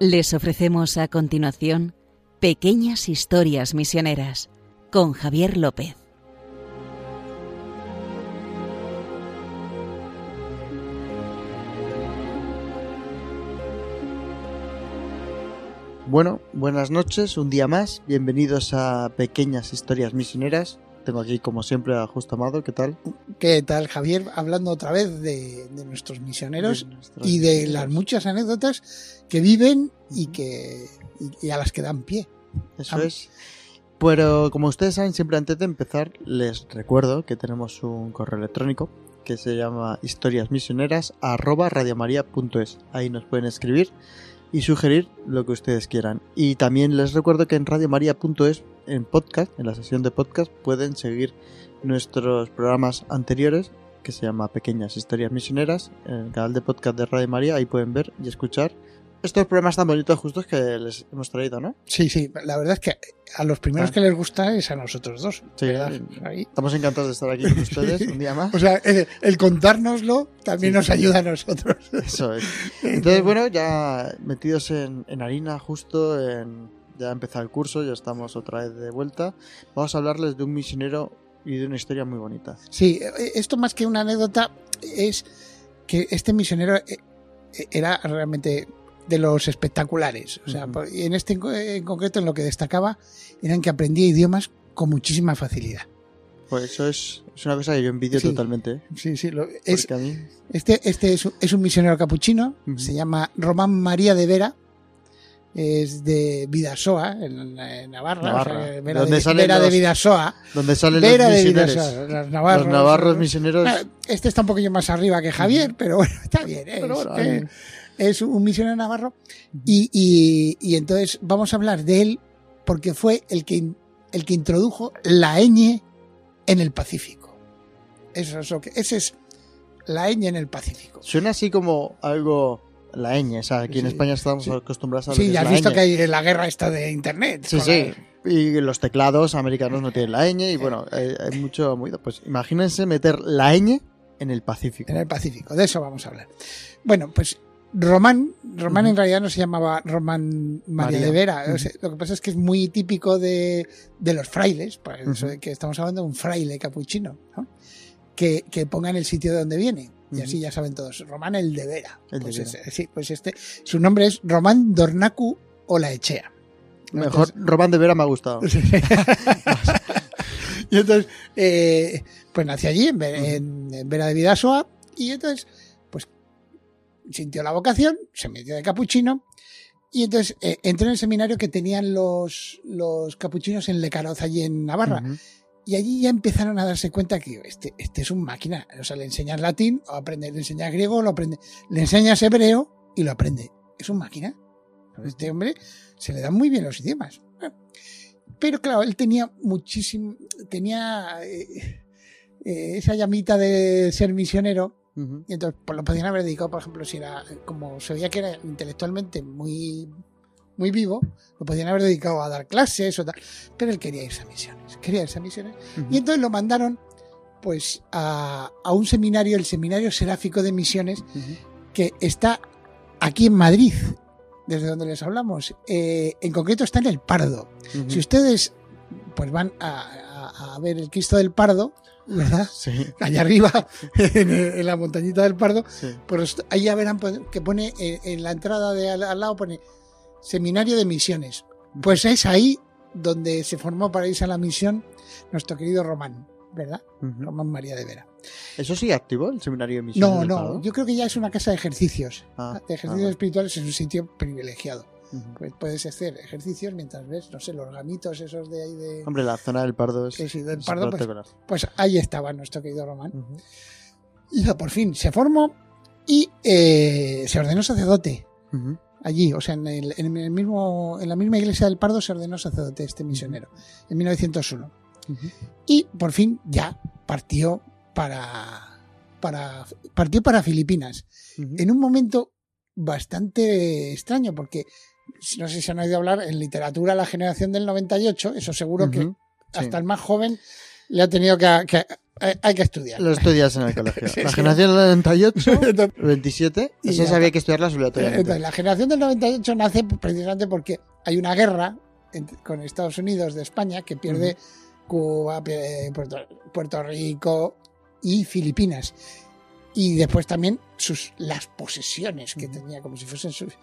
Les ofrecemos a continuación Pequeñas Historias Misioneras con Javier López. Bueno, buenas noches, un día más. Bienvenidos a Pequeñas Historias Misioneras. Tengo aquí, como siempre, a Justo Amado. ¿Qué tal? ¿Qué tal, Javier? Hablando otra vez de, de nuestros misioneros De nuestros y de misioneros. las muchas anécdotas que viven y que y, y a las que dan pie. Eso es. Pero como ustedes saben, siempre antes de empezar, les recuerdo que tenemos un correo electrónico que se llama historiasmisioneras@radiomaria.es. Ahí nos pueden escribir y sugerir lo que ustedes quieran. Y también les recuerdo que en radiomaria.es, en podcast, en la sesión de podcast, pueden seguir nuestros programas anteriores que se llama Pequeñas Historias Misioneras, en el canal de podcast de Radio María. Ahí pueden ver y escuchar estos programas tan bonitos justos que les hemos traído, ¿no? Sí, sí, la verdad es que a los primeros Ah. que les gusta es a nosotros dos. Sí, ¿verdad? eh, Ahí. Estamos encantados de estar aquí con ustedes un día más. O sea, el, el contárnoslo también Sí, nos ayuda a nosotros. Eso es. Entonces, bueno, ya metidos en, en harina, justo en, ya ha empezado el curso, ya estamos otra vez de vuelta. Vamos a hablarles de un misionero y de una historia muy bonita. Sí, eh, esto más que una anécdota es que este misionero eh, eh, era realmente de los espectaculares. O sea, y en este en co- en concreto en lo que destacaba eran que aprendía idiomas con muchísima facilidad. Pues eso es, es una cosa que yo envidio Sí. totalmente. ¿eh? Sí, sí, lo- es, mí... este, este es, un- es un misionero capuchino, se llama Román María de Vera, es de Vidasoa, en, en Navarra, Navarra. o sea, ¿De Vera, dónde de, salen Vera de Vidasoa, Donde salen Vera los de misioneros. Vidasoa, los navarros. los navarros misioneros. Este está un poquillo más arriba que Javier, pero bueno, está bien. Es, Pero bueno, eh, es un misionero navarro. Y, y- y entonces vamos a hablar de él porque fue el que, el que introdujo la ñ en el Pacífico. Eso es lo que, ese es la ñ en el Pacífico. Suena así como algo... La ñ, o sea, aquí en España estamos sí. acostumbrados a lo Sí, que es ya has la visto ñ. que hay la guerra esta de Internet. Sí, sí. la- Y los teclados americanos no tienen la ñ y bueno, hay, hay mucho movido. Pues imagínense meter la ñ en el Pacífico. En el Pacífico, de eso vamos a hablar. Bueno, pues Román, Román en realidad no se llamaba Román María, María. de Vera. o Ujú. sea, lo que pasa es que es muy típico de, de los frailes, por eso que estamos hablando de un fraile capuchino, ¿no? que, que pongan el sitio de donde viene. Y así ya saben todos. Román el de Vera. El de pues, Vera. sí, pues este, su nombre es Román Dornacu Olaechea. Mejor, Román de Vera me ha gustado. y entonces, eh, pues nació allí, en, en- en Vera de Vidasoa, y entonces, sintió la vocación, se metió de capuchino, y entonces eh, entró en el seminario que tenían los, los capuchinos en Lecaroz, allí en Navarra, y allí ya empezaron a darse cuenta que este, este es un máquina, o sea, le enseñas latín, o aprende, le enseñas griego, lo aprende, le enseñas hebreo, y lo aprende. Es un máquina. A Este hombre se le dan muy bien los idiomas. Pero claro, él tenía muchísimo, tenía eh, eh, esa llamita de ser misionero Y entonces pues, lo podían haber dedicado, por ejemplo, si era, como se veía que era intelectualmente muy, muy vivo, lo podían haber dedicado a dar clases o tal, pero él quería irse a misiones, quería irse a misiones. Y entonces lo mandaron pues a, a un seminario, el Seminario Seráfico de Misiones, que está aquí en Madrid, desde donde les hablamos. Eh, en concreto está en el Pardo. Si ustedes pues van a, a- ver el Cristo del Pardo, ¿verdad? Sí, Allá arriba, en, en la montañita del Pardo, sí. pues ahí ya verán pues, que pone eh, en la entrada de al, al lado pone Seminario de Misiones. Pues es ahí donde se formó para irse a la misión nuestro querido Román, ¿verdad? Román María de Vera. ¿Eso sigue activo, el seminario de misiones? No, no, yo creo que ya es una casa de ejercicios. Ah, de ejercicios ah, espirituales es un sitio privilegiado. Pues puedes hacer ejercicios mientras ves, no sé, los gamitos esos de ahí de... Hombre, la zona del Pardo es. sí, del Pardo, pues, pues ahí estaba nuestro querido Román. Y ya por fin se formó y eh, se ordenó sacerdote allí, o sea, en, el, en el mismo, en la misma iglesia del Pardo se ordenó sacerdote este misionero, en 1901. Ujú. Y por fin ya partió para, para, partió para Filipinas. En un momento bastante extraño, porque no sé si han oído hablar en literatura la generación del 98, eso seguro que. Sí. hasta el más joven le ha tenido que, que- hay que estudiar. Lo estudias en el colegio. Sí, la sí. generación del 98, Entonces, 27, Y eso ya había está. que estudiarlas obligatoriamente. Entonces, la generación del 98 nace precisamente porque hay una guerra con Estados Unidos de España que pierde Cuba, Puerto, Puerto Rico y Filipinas. Y después también sus, las posesiones que tenía, como si fuesen sus,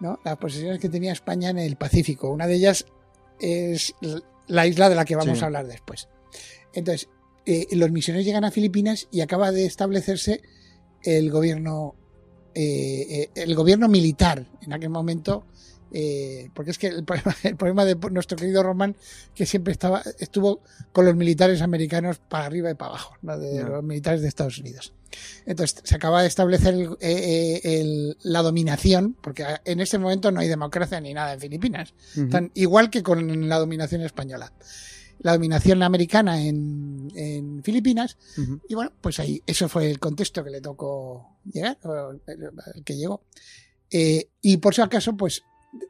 ¿no? las posesiones que tenía España en el Pacífico. Una de ellas es la isla de la que vamos Sí. a hablar después. Entonces, eh, los misioneros llegan a Filipinas y acaba de establecerse el gobierno eh, eh, el gobierno militar en aquel momento eh, porque es que el problema, el problema de nuestro querido Román que siempre estaba estuvo con los militares americanos para arriba y para abajo ¿no? de los militares de Estados Unidos entonces se acaba de establecer el- eh, eh, el- la dominación porque en este momento no hay democracia ni nada en Filipinas. Tan- igual que con la dominación española la dominación americana en, en Filipinas y bueno, pues ahí, eso fue el contexto que le tocó llegar, o el el que llegó. Eh, y por si acaso, pues,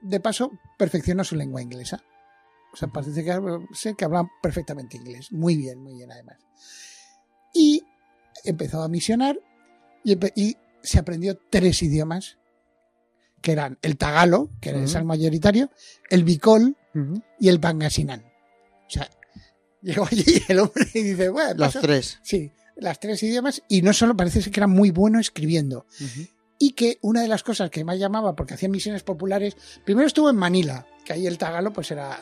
de paso, perfeccionó su lengua inglesa. O sea, parece que, sé que habla perfectamente inglés. Muy bien, muy bien, además. Y empezó a misionar y, y se aprendió tres idiomas, que eran el tagalo, que era el Ujú. sal mayoritario, el bicol Ujú. y el pangasinan. O sea, llegó allí el hombre y dice, bueno, Las tres. Sí, las tres idiomas y no solo parece ser que era muy bueno escribiendo. Ujú. Y que una de las cosas que más llamaba, porque hacía misiones populares, primero estuvo en Manila, que ahí el tagalo pues era...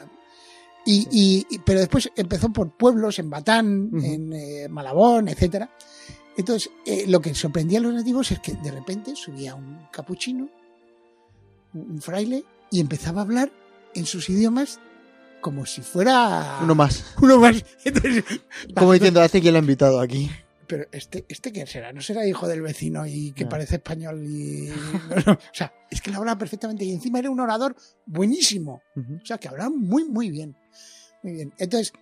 Y, y- y- pero después empezó por pueblos, en Batán, en eh, Malabón, etcétera. Entonces, eh, lo que sorprendía a los nativos es que de repente subía un capuchino, un fraile, y empezaba a hablar en sus idiomas como si fuera Uno más. uno más. Entonces, Como diciendo, hace quién lo ha invitado aquí. Pero este, este quién será, no será hijo del vecino y que No. parece español y o sea, es que lo hablaba perfectamente y encima era un orador buenísimo, o sea, que hablaba muy muy bien, muy bien. Entonces,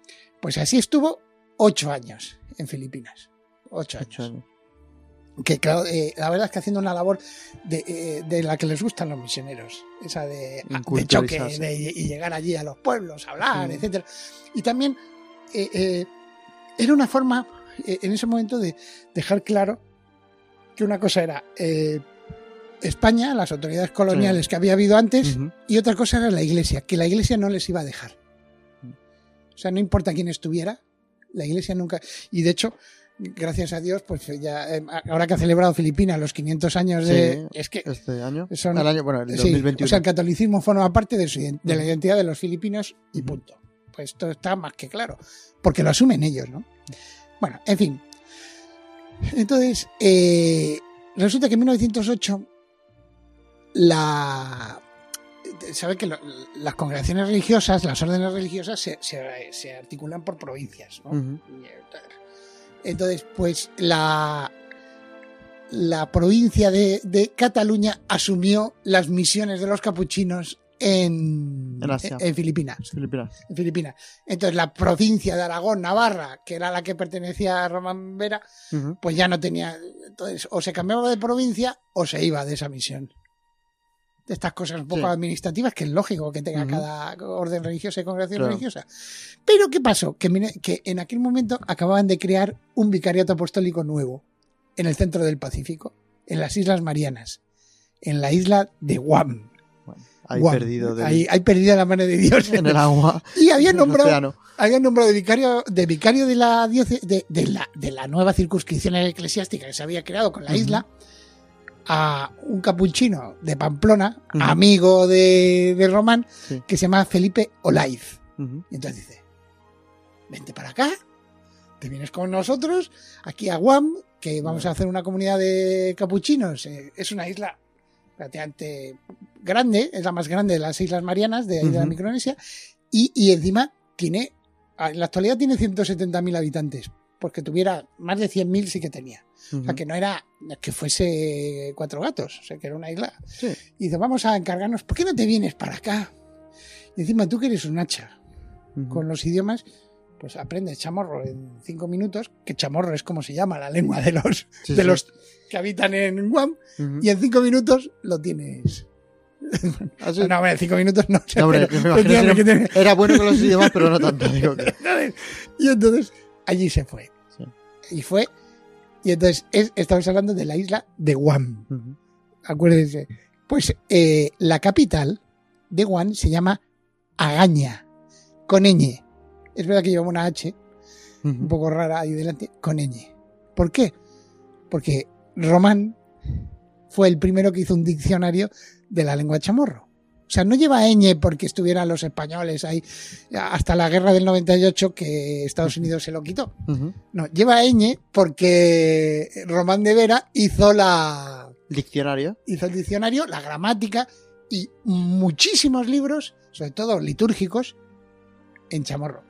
pues así estuvo ocho años en Filipinas, ocho años. Ocho años. Que claro, eh, la verdad es que haciendo una labor de, eh, de la que les gustan los misioneros, esa de, de choque, de y llegar allí a los pueblos, hablar, Sí. etcétera. Y también eh, era una forma en ese momento de dejar claro que una cosa era eh, España, las autoridades coloniales que había habido antes, y otra cosa era la iglesia, que la iglesia no les iba a dejar. O sea, no importa quién estuviera, la iglesia nunca. Y de hecho, gracias a Dios, pues ya, eh, ahora que ha celebrado Filipinas los 500 años de. Sí, es que. Este año. Son- el año, bueno, el sí, 2021. o sea, el catolicismo forma parte de, su de la identidad de los filipinos y punto. Pues esto está más que claro, porque lo asumen ellos, ¿no? Bueno, en fin. Entonces, eh, resulta que en 1908 la sabe que lo- las congregaciones religiosas, las órdenes religiosas se, se- se articulan por provincias. Entonces, pues la la provincia de, de Cataluña asumió las misiones de los capuchinos en, En Asia. en Filipinas. Filipinas. En Filipinas. Entonces, la provincia de Aragón, Navarra, que era la que pertenecía a Román Vera, pues ya no tenía. Entonces, o se cambiaba de provincia o se iba de esa misión. De estas cosas un poco Sí. administrativas que es lógico que tenga cada orden religiosa y congregación Claro. religiosa. Pero, ¿qué pasó? Que, que en aquel momento acababan de crear un vicariato apostólico nuevo en el centro del Pacífico, en las Islas Marianas, en la isla de Guam. Guam. perdido ahí perdida la mano de Dios. en el agua. Y habían nombrado habían nombrado de vicario de vicario de la de, de la, de la nueva circunscripción eclesiástica que se había creado con la isla a un capuchino de Pamplona, amigo de, de Román, Sí. que se llama Felipe Olaiz. Y entonces dice, vente para acá, te vienes con nosotros, aquí a Guam, que vamos a hacer una comunidad de capuchinos. Eh, es una isla relativamente grande, es la más grande de las Islas Marianas, de ahí de la. Micronesia, y, y encima tiene, en la actualidad tiene 170.000 habitantes, porque tuviera más de 100.000 sí que tenía. O sea, que no era que fuese cuatro gatos, o sea, que era una isla. Sí. Y dice, vamos a encargarnos, ¿por qué no te vienes para acá? Y encima tú que eres un hacha con los idiomas, pues aprendes chamorro en cinco minutos, que chamorro es como se llama la lengua de los, Sí, de sí. los que habitan en Guam, y en cinco minutos lo tienes. Ah, sí. No, hombre, cinco minutos no. No, hombre, pero- pero que era, era bueno con los idiomas, pero no tanto. Digo que- y entonces, allí se fue. Sí. Y fue, y entonces es- estamos hablando de la isla de Guam. Acuérdense. Pues eh, la capital de Guam se llama Agaña, con ñ. Es verdad que lleva una H, un poco rara ahí delante, con ñ. ¿Por qué? Porque Román fue el primero que hizo un diccionario de la lengua chamorro. O sea, no lleva ñ porque estuvieran los españoles ahí hasta la guerra del 98 que Estados Unidos se lo quitó. No, lleva ñ porque Román de Vera hizo la Diccionario. hizo el diccionario, la gramática y muchísimos libros, sobre todo litúrgicos, en chamorro.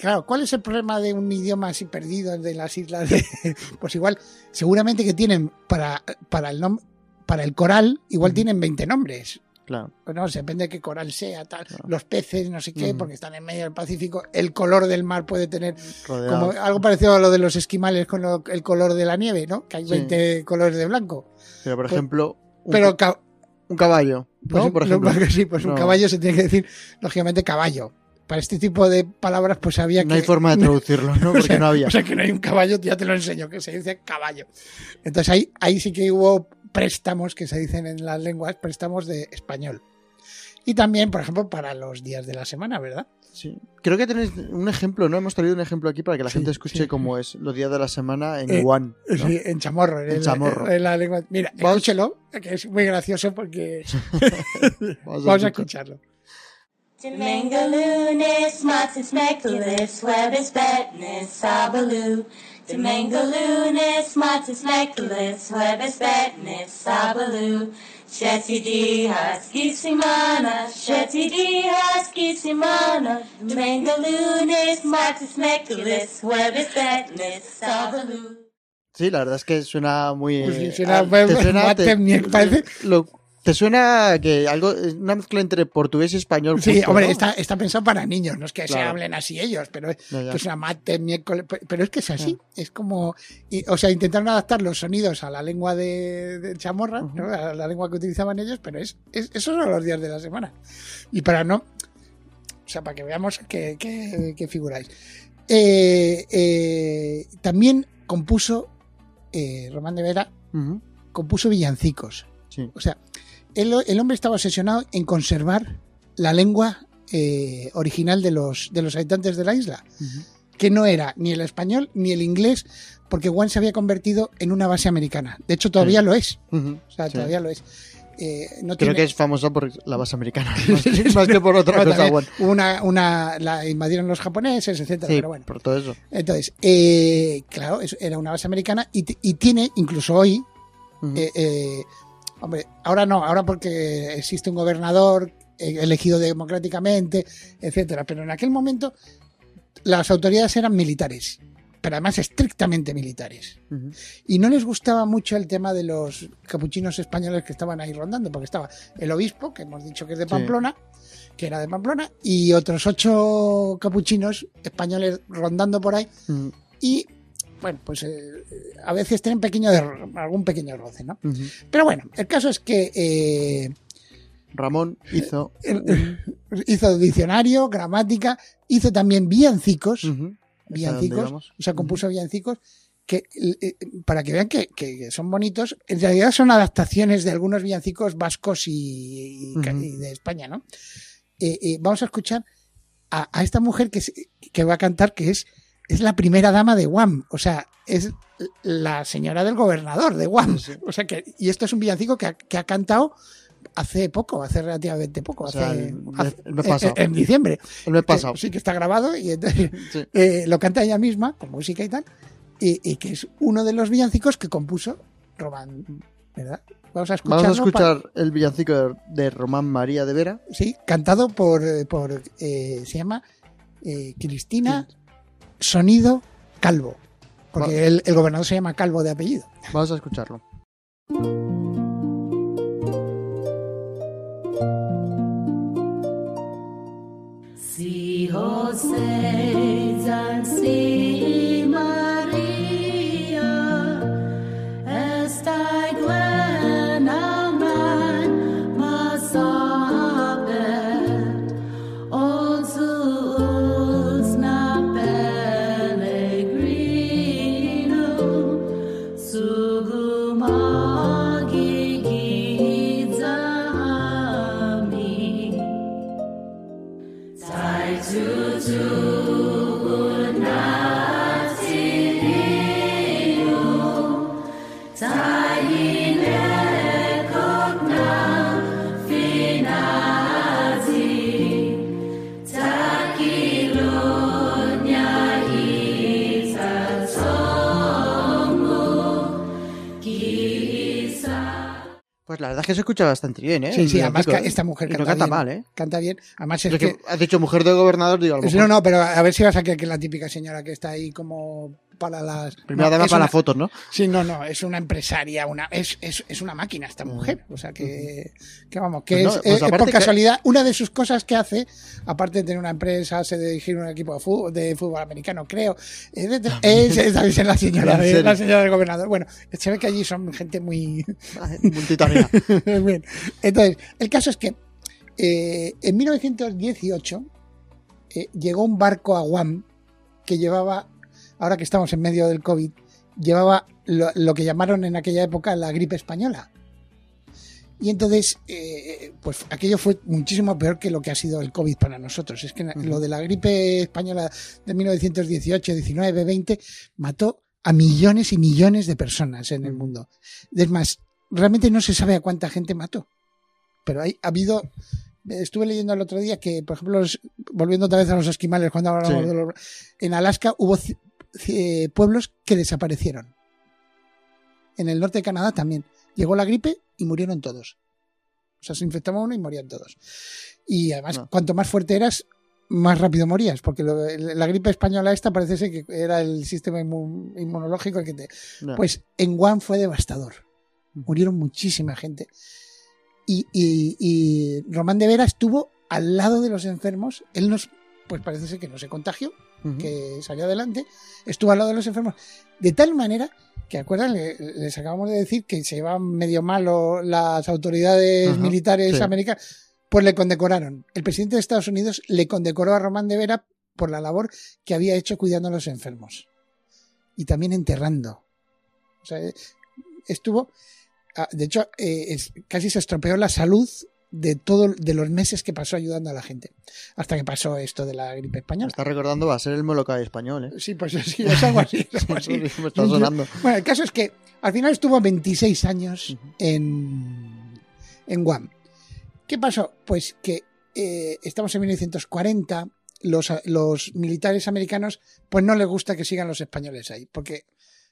Claro, ¿cuál es el problema de un idioma así perdido de las islas? de- pues igual, seguramente que tienen para, para, el, nom- para el coral, igual tienen 20 nombres. Claro. Pues no, depende de qué coral sea, tal. Claro. Los peces, no sé qué, porque están en medio del Pacífico. El color del mar puede tener Rodeado. como algo parecido a lo de los esquimales con lo- el color de la nieve, ¿no? Que hay Sí. 20 colores de blanco. Pero, por pues- ejemplo, un, Pero ca- un caballo. ¿no? ¿no? Por ejemplo. No, sí, pues un caballo se tiene que decir, lógicamente, caballo. Para este tipo de palabras, pues había No que. hay forma de traducirlo, ¿no? o Porque sea, no había. O sea, que no hay un caballo, ya te lo enseño, que se dice caballo. Entonces ahí, ahí sí que hubo préstamos que se dicen en las lenguas, préstamos de español. Y también, por ejemplo, para los días de la semana, ¿verdad? Sí. Creo que tenéis un ejemplo, ¿no? Hemos traído un ejemplo aquí para que la Sí, gente escuche sí. cómo es los días de la semana en Eh, Guan. ¿no? Sí, en chamorro. En la- chamorro. en la lengua. Mira, Vamos- escúchelo, que es muy gracioso porque Vamos vamos a escuchar. escucharlo. Temengalunes, matzes mekulis, webis betnis, sabaloo. Temengalunes, matzes mekulis, webis betnis, sabaloo. Shetty di husky simana, shetty di husky simana. Temengalunes, matzes mekulis, webis betnis, sabaloo. Sí, la verdad es que suena muy. Pues sí, suena- ah, te suena, mate, te, me parece. lo- te suena que algo, es una mezcla entre portugués y español. Sí, justo, hombre, ¿no? está, está pensado para niños, no es que se hablen así ellos, pero pues una mate, miércoles, pe- pero es que es así, es como, y- o sea, intentaron adaptar los sonidos a la lengua de, de chamorra. ¿no? a la lengua que utilizaban ellos, pero es, es- esos son los días de la semana. Y para no, o sea, para que veamos que- que figuráis. Eh, eh, también compuso, eh, Román de Vera, compuso villancicos. Sí. O sea, el, el hombre estaba obsesionado en conservar la lengua eh, original de los, de los habitantes de la isla, que no era ni el español ni el inglés, porque Guam se había convertido en una base americana. De hecho, todavía Sí. lo es. O sea, Sí. todavía lo es. Eh, no Creo tiene- que es famosa por la base americana, más, que- más que por otra cosa. hubo una, una, la invadieron los japoneses, etcétera, Sí, pero bueno. por todo eso. Entonces, eh, claro, era una base americana y, tiene, incluso hoy, hombre, ahora no, ahora porque existe un gobernador eh, elegido democráticamente, etcétera. Pero en aquel momento las autoridades eran militares, pero además estrictamente militares. Y no les gustaba mucho el tema de los capuchinos españoles que estaban ahí rondando, porque estaba el obispo, que hemos dicho que es de Sí. Pamplona, que era de Pamplona, y otros ocho capuchinos españoles rondando por ahí, y bueno, pues eh, a veces tienen pequeño algún pequeño roce, ¿no? Pero bueno, el caso es que eh, Ramón hizo. hizo diccionario, gramática, hizo también villancicos, villancicos, o sea, compuso villancicos que eh, para que vean que, que son bonitos, en realidad son adaptaciones de algunos villancicos vascos y, de España, ¿no? Eh, eh, vamos a escuchar a, a esta mujer que, que va a cantar, que es, es la primera dama de Guam, o sea, es la señora del gobernador de Guam. O sea que, y esto es un villancico que ha, que ha cantado hace poco, hace relativamente poco, O sea, hace, el el mes en- diciembre. El mes pasado. Eh, sí que está grabado y entonces Sí. eh, lo canta ella misma, con música y tal, y, y que es uno de los villancicos que compuso Román, ¿verdad? Vamos a. Vamos a escuchar el villancico de, de Román María de Vera. sí, cantado por, eh, por eh, se llama eh, Cristina Sonido Calvo, porque el gobernador se llama Calvo de apellido. Vamos a escucharlo. Si José que se escucha bastante bien, ¿eh? Sí, sí, además ¿eh? esta mujer Y no canta, canta bien. mal, ¿eh? Canta bien. Además es que... que has dicho mujer de gobernador, digo, a lo mejor. No, no, pero a ver si vas a que es la típica señora que está ahí como para las... Primera no, dama para una- las fotos, ¿no? Sí, no, no, es una empresaria, una, es, es, es una máquina esta mujer. O sea que, que vamos, que Pues no, pues es- es por que- casualidad, una de sus cosas que hace, aparte de tener una empresa, se dirigir un equipo de fútbol, de fútbol americano, creo, es, de- es, la señora, ¿En de, la señora del gobernador. Bueno, se ve que allí son gente muy, Multitarea. Bien. Entonces, el caso es que eh, en 1918 eh, llegó un barco a Guam que llevaba, ahora que estamos en medio del COVID, llevaba lo, lo que llamaron en aquella época la gripe española. Y entonces, eh, pues aquello fue muchísimo peor que lo que ha sido el COVID para nosotros. Es que lo de la gripe española de 1918, 19, 20 mató a millones y millones de personas en el mundo. Es más, realmente no se sabe a cuánta gente mató. Pero hay, ha habido. Estuve leyendo el otro día que, por ejemplo, los- volviendo otra vez a los esquimales, cuando hablamos Sí. de los. En Alaska hubo ci- pueblos que desaparecieron. En el norte de Canadá también. Llegó la gripe y murieron todos. O sea, se infectaba uno y morían todos. Y además, No. cuanto más fuerte eras, más rápido morías, porque lo- la gripe española esta parece ser que era el sistema inmun- inmunológico el que te, No. pues en Guam fue devastador. Murieron muchísima gente. Y, y- y Román de Vera estuvo al lado de los enfermos. Él nos, pues parece ser que no se contagió, Que salió adelante. Estuvo al lado de los enfermos. De tal manera que, acuerdan, Le- les acabamos de decir que se iban medio malo las autoridades militares sí. americanas. Pues le condecoraron. El presidente de Estados Unidos le condecoró a Román de Vera por la labor que había hecho cuidando a los enfermos. Y también enterrando. O sea, estuvo. ah, De hecho, eh, es- casi se estropeó la salud de todo de los meses que pasó ayudando a la gente. Hasta que pasó esto de la gripe Me española. está recordando, va a ser el Molokai español, ¿eh? Sí, pues sí, es algo así. es algo así. Me está sonando. Bueno, el caso es que al final estuvo 26 años en, en Guam. ¿Qué pasó? Pues que eh, estamos en 1940, los, los militares americanos pues no les gusta que sigan los españoles ahí, porque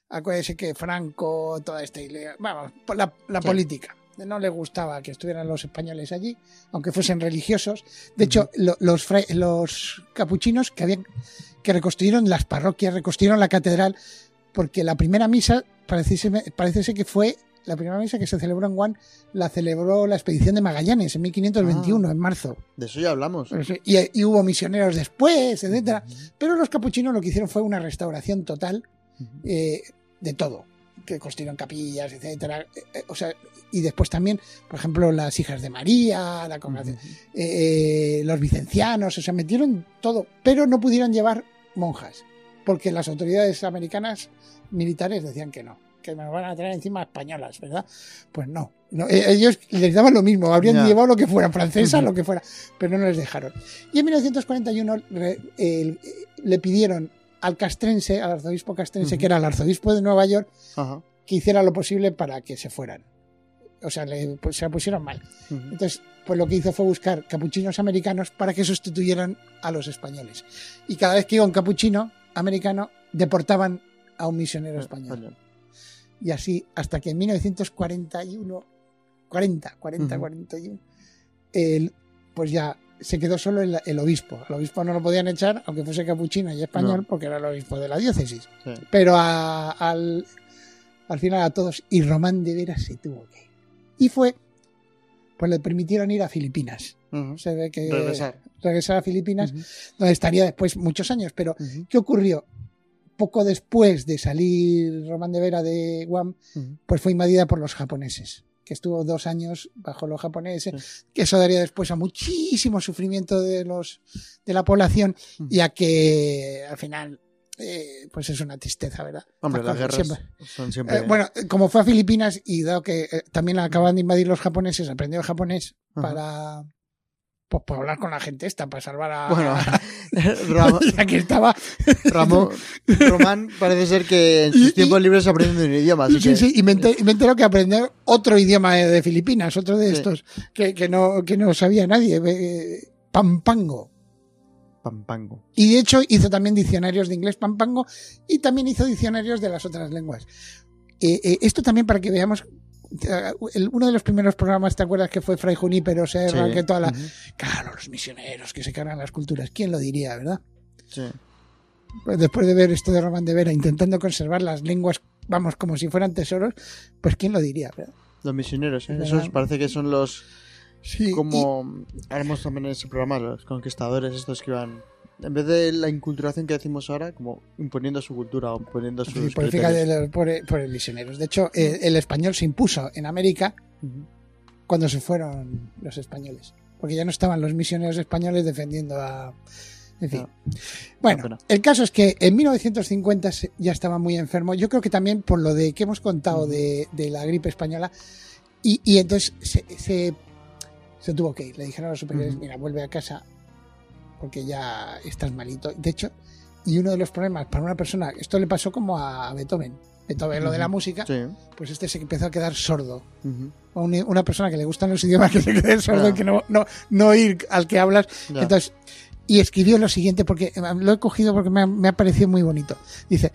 acuérdense que Franco, toda esta idea, vamos, la, la Sí. política. No les gustaba que estuvieran los españoles allí, aunque fuesen religiosos. De hecho, lo- los, los capuchinos que habían que reconstruyeron las parroquias, reconstruyeron la catedral, porque la primera misa parece, parece ser que fue la primera misa que se celebró en Guam, la celebró la expedición de Magallanes en 1521, en marzo. De eso ya hablamos. Y, y hubo misioneros después, etcétera. Pero los capuchinos lo que hicieron fue una restauración total eh, de todo. Que construyeron capillas, etcétera. Eh, eh, o sea, y después también, por ejemplo, las hijas de María, la congregación, eh, eh, los vicencianos, o sea, metieron todo, pero no pudieron llevar monjas, porque las autoridades americanas militares decían que no, que nos van a traer encima españolas, ¿verdad? Pues no, no, ellos les daban lo mismo, habrían llevado lo que fuera, francesa, lo que fuera, pero no les dejaron. Y en 1941 re- el- eh, le pidieron al castrense, al arzobispo castrense, que era el arzobispo de Nueva York, que hiciera lo posible para que se fueran. O sea, le, pues, se la pusieron mal. Entonces, pues lo que hizo fue buscar capuchinos americanos para que sustituyeran a los españoles. Y cada vez que iba un capuchino americano, deportaban a un misionero español. Español. Y así hasta que en 1941, 40, 40, Ujú. 41, el, pues ya se quedó solo el, el obispo. El obispo no lo podían echar, aunque fuese capuchino y español, No. porque era el obispo de la diócesis. Sí. Pero a- al, al final a todos, y Román de Veras se tuvo que ir. Y fue, pues le permitieron ir a Filipinas. Se ve que Regresar. regresar a Filipinas, donde estaría después muchos años. Pero. ¿qué ocurrió? Poco después de salir Román de Vera de Guam, pues fue invadida por los japoneses, que estuvo dos años bajo los japoneses, que eso daría después a muchísimo sufrimiento de los de la población Ujú. y a que al final eh, pues es una tristeza, ¿verdad? Hombre, las guerras siempre. son siempre... Eh, bueno, como fue a Filipinas y dado que eh, también acaban de invadir los japoneses, aprendió el japonés Ajá. para, pues, para hablar con la gente esta, para salvar a... Bueno, Ram- ya que estaba... Ramón, Román parece ser que en sus tiempos libres aprende un idioma, así Sí, que... sí, y me enter- y me entero que aprender otro idioma de Filipinas, otro de Sí. estos que, que no, que no sabía nadie, eh, Pampango. Pampango. Y de hecho hizo también diccionarios de inglés Pampango y también hizo diccionarios de las otras lenguas. Eh, eh, esto también para que veamos, uno de los primeros programas, ¿te acuerdas que fue Fray Junípero Serra? Sí. Que toda la... Claro, los misioneros que se cargan las culturas. ¿Quién lo diría, verdad? Sí. Pues después de ver esto de Román de Vera intentando conservar las lenguas, vamos, como si fueran tesoros, pues ¿quién lo diría? verdad? Los misioneros, ¿eh? Es esos parece que son los... Sí, como haremos también en ese programa, los conquistadores estos que iban... En vez de la inculturación que decimos ahora, como imponiendo su cultura o imponiendo sus Sí, por, los- por, por el misioneros. De hecho, eh, el español se impuso en América cuando se fueron los españoles. Porque ya no estaban los misioneros españoles defendiendo a. En fin. No. Bueno, el caso es que en 1950 se- ya estaba muy enfermo. Yo creo que también por lo de que hemos contado de, de la gripe española. Y, y entonces se, se, se tuvo que ir. Le dijeron a los superiores. Mira, vuelve a casa porque ya estás malito. De hecho, y uno de los problemas para una persona, esto le pasó como a Beethoven. Beethoven, lo de la música, Sí. pues este se empezó a quedar sordo. Un- una persona que le gustan los idiomas que se quede sordo y que no, no, no oír al que hablas. Ya. Entonces, y escribió lo siguiente, porque eh, lo he cogido porque me ha, me ha parecido muy bonito. Dice,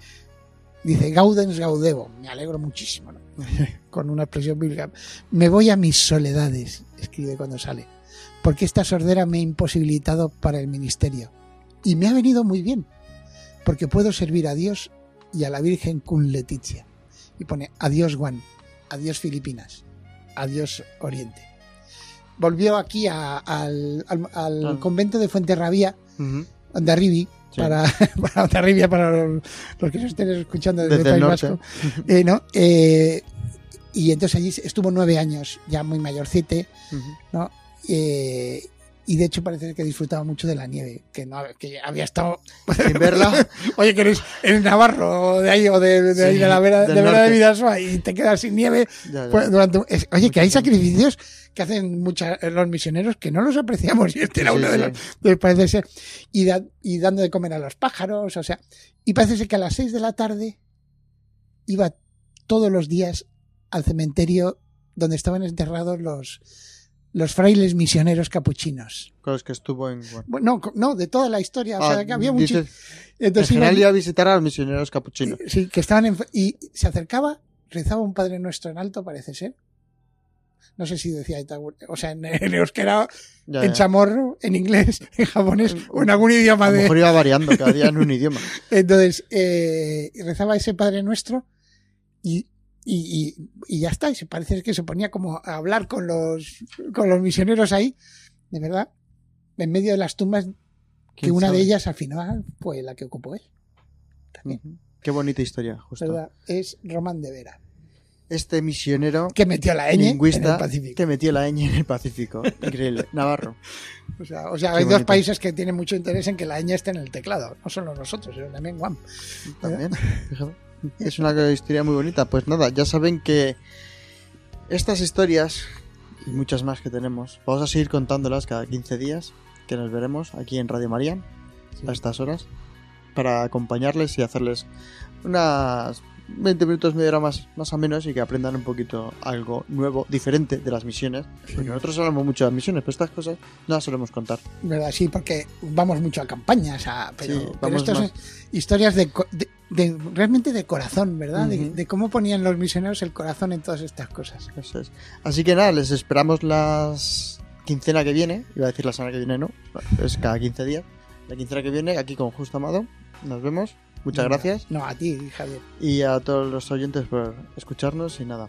dice, Gaudens Gaudebo, me alegro muchísimo, ¿no? con una expresión bíblica. Me voy a mis soledades, escribe cuando sale, porque esta sordera me ha imposibilitado para el ministerio. Y me ha venido muy bien, porque puedo servir a Dios y a la Virgen con Leticia. Y pone, adiós Juan, adiós Filipinas, adiós Oriente. Volvió aquí a- al, al- al Ah. convento de Fuenterrabía, Ujú. de Arribi, Sí. para, para Ondarribia, para los, los que se estén escuchando desde, Desde el País. Vasco. Eh, ¿no? Eh, y entonces allí estuvo nueve años, ya muy mayorcite, Ujú. ¿no? Eh, y de hecho parece que disfrutaba mucho de la nieve, que no que había estado Sin verla. Oye, que eres, eres navarro de ahí o de, de, Sí, ahí de la vera, de, vera de. Vidasoa y te quedas sin nieve Ya, ya. pues, durante es- Oye, que hay sacrificios que hacen mucha- los misioneros que no los apreciamos y este era Sí, uno de sí. los de- parece ser y, da- y dando de comer a los pájaros, o sea, y parece ser que a las seis de la tarde iba todos los días al cementerio donde estaban enterrados los los frailes misioneros capuchinos. Con los que estuvo en... bueno. No, no, de toda la historia, o Ah, sea, que había mucho. dices, en Entonces iba- general iba a visitar a los misioneros capuchinos. Sí, que estaban en, y se acercaba, rezaba un Padre Nuestro en alto, parece ser. No sé si decía, Itaú- o sea, en, en euskera, Ya, en ya. chamorro, en inglés, en japonés o en algún idioma A lo de. mejor iba variando cada día en un idioma. Entonces, eh, rezaba ese Padre Nuestro y, y, y, y ya está. Y se parece que se ponía como a hablar con los, con los misioneros ahí, de verdad, en medio de las tumbas, que ¿Quién una sabe? de ellas al final fue la que ocupó él. También. Qué bonita historia, justo. ¿verdad? Es Román de Vera. Este misionero que metió la ñ en lingüista el Pacífico. que metió la ñ en el Pacífico. Increíble. Navarro. O sea, o sea, hay dos países que tienen mucho interés en que la ñ esté en el teclado. No solo nosotros, sino también Guam. También. Es una historia muy bonita. Pues nada, ya saben que estas historias y muchas más que tenemos, vamos a seguir contándolas cada 15 días, que nos veremos aquí en Radio María a estas horas, para acompañarles y hacerles unas 20 minutos, media hora más, más o menos y que aprendan un poquito algo nuevo, diferente de las misiones. Porque nosotros hablamos mucho de las misiones, pero estas cosas no las solemos contar. ¿Verdad? Sí, porque vamos mucho a campañas, a, pero, Sí, pero más. son historias de, de- de- realmente de corazón, ¿verdad? De- cómo ponían los misioneros el corazón en todas estas cosas. Eso es. Así que nada, les esperamos las quincena que viene. Iba a decir la semana que viene, no. Es cada 15 días. La quincena que viene, aquí con Justo Amado. Nos vemos. Muchas gracias. No, a ti, Javier. Y a todos los oyentes por escucharnos y nada.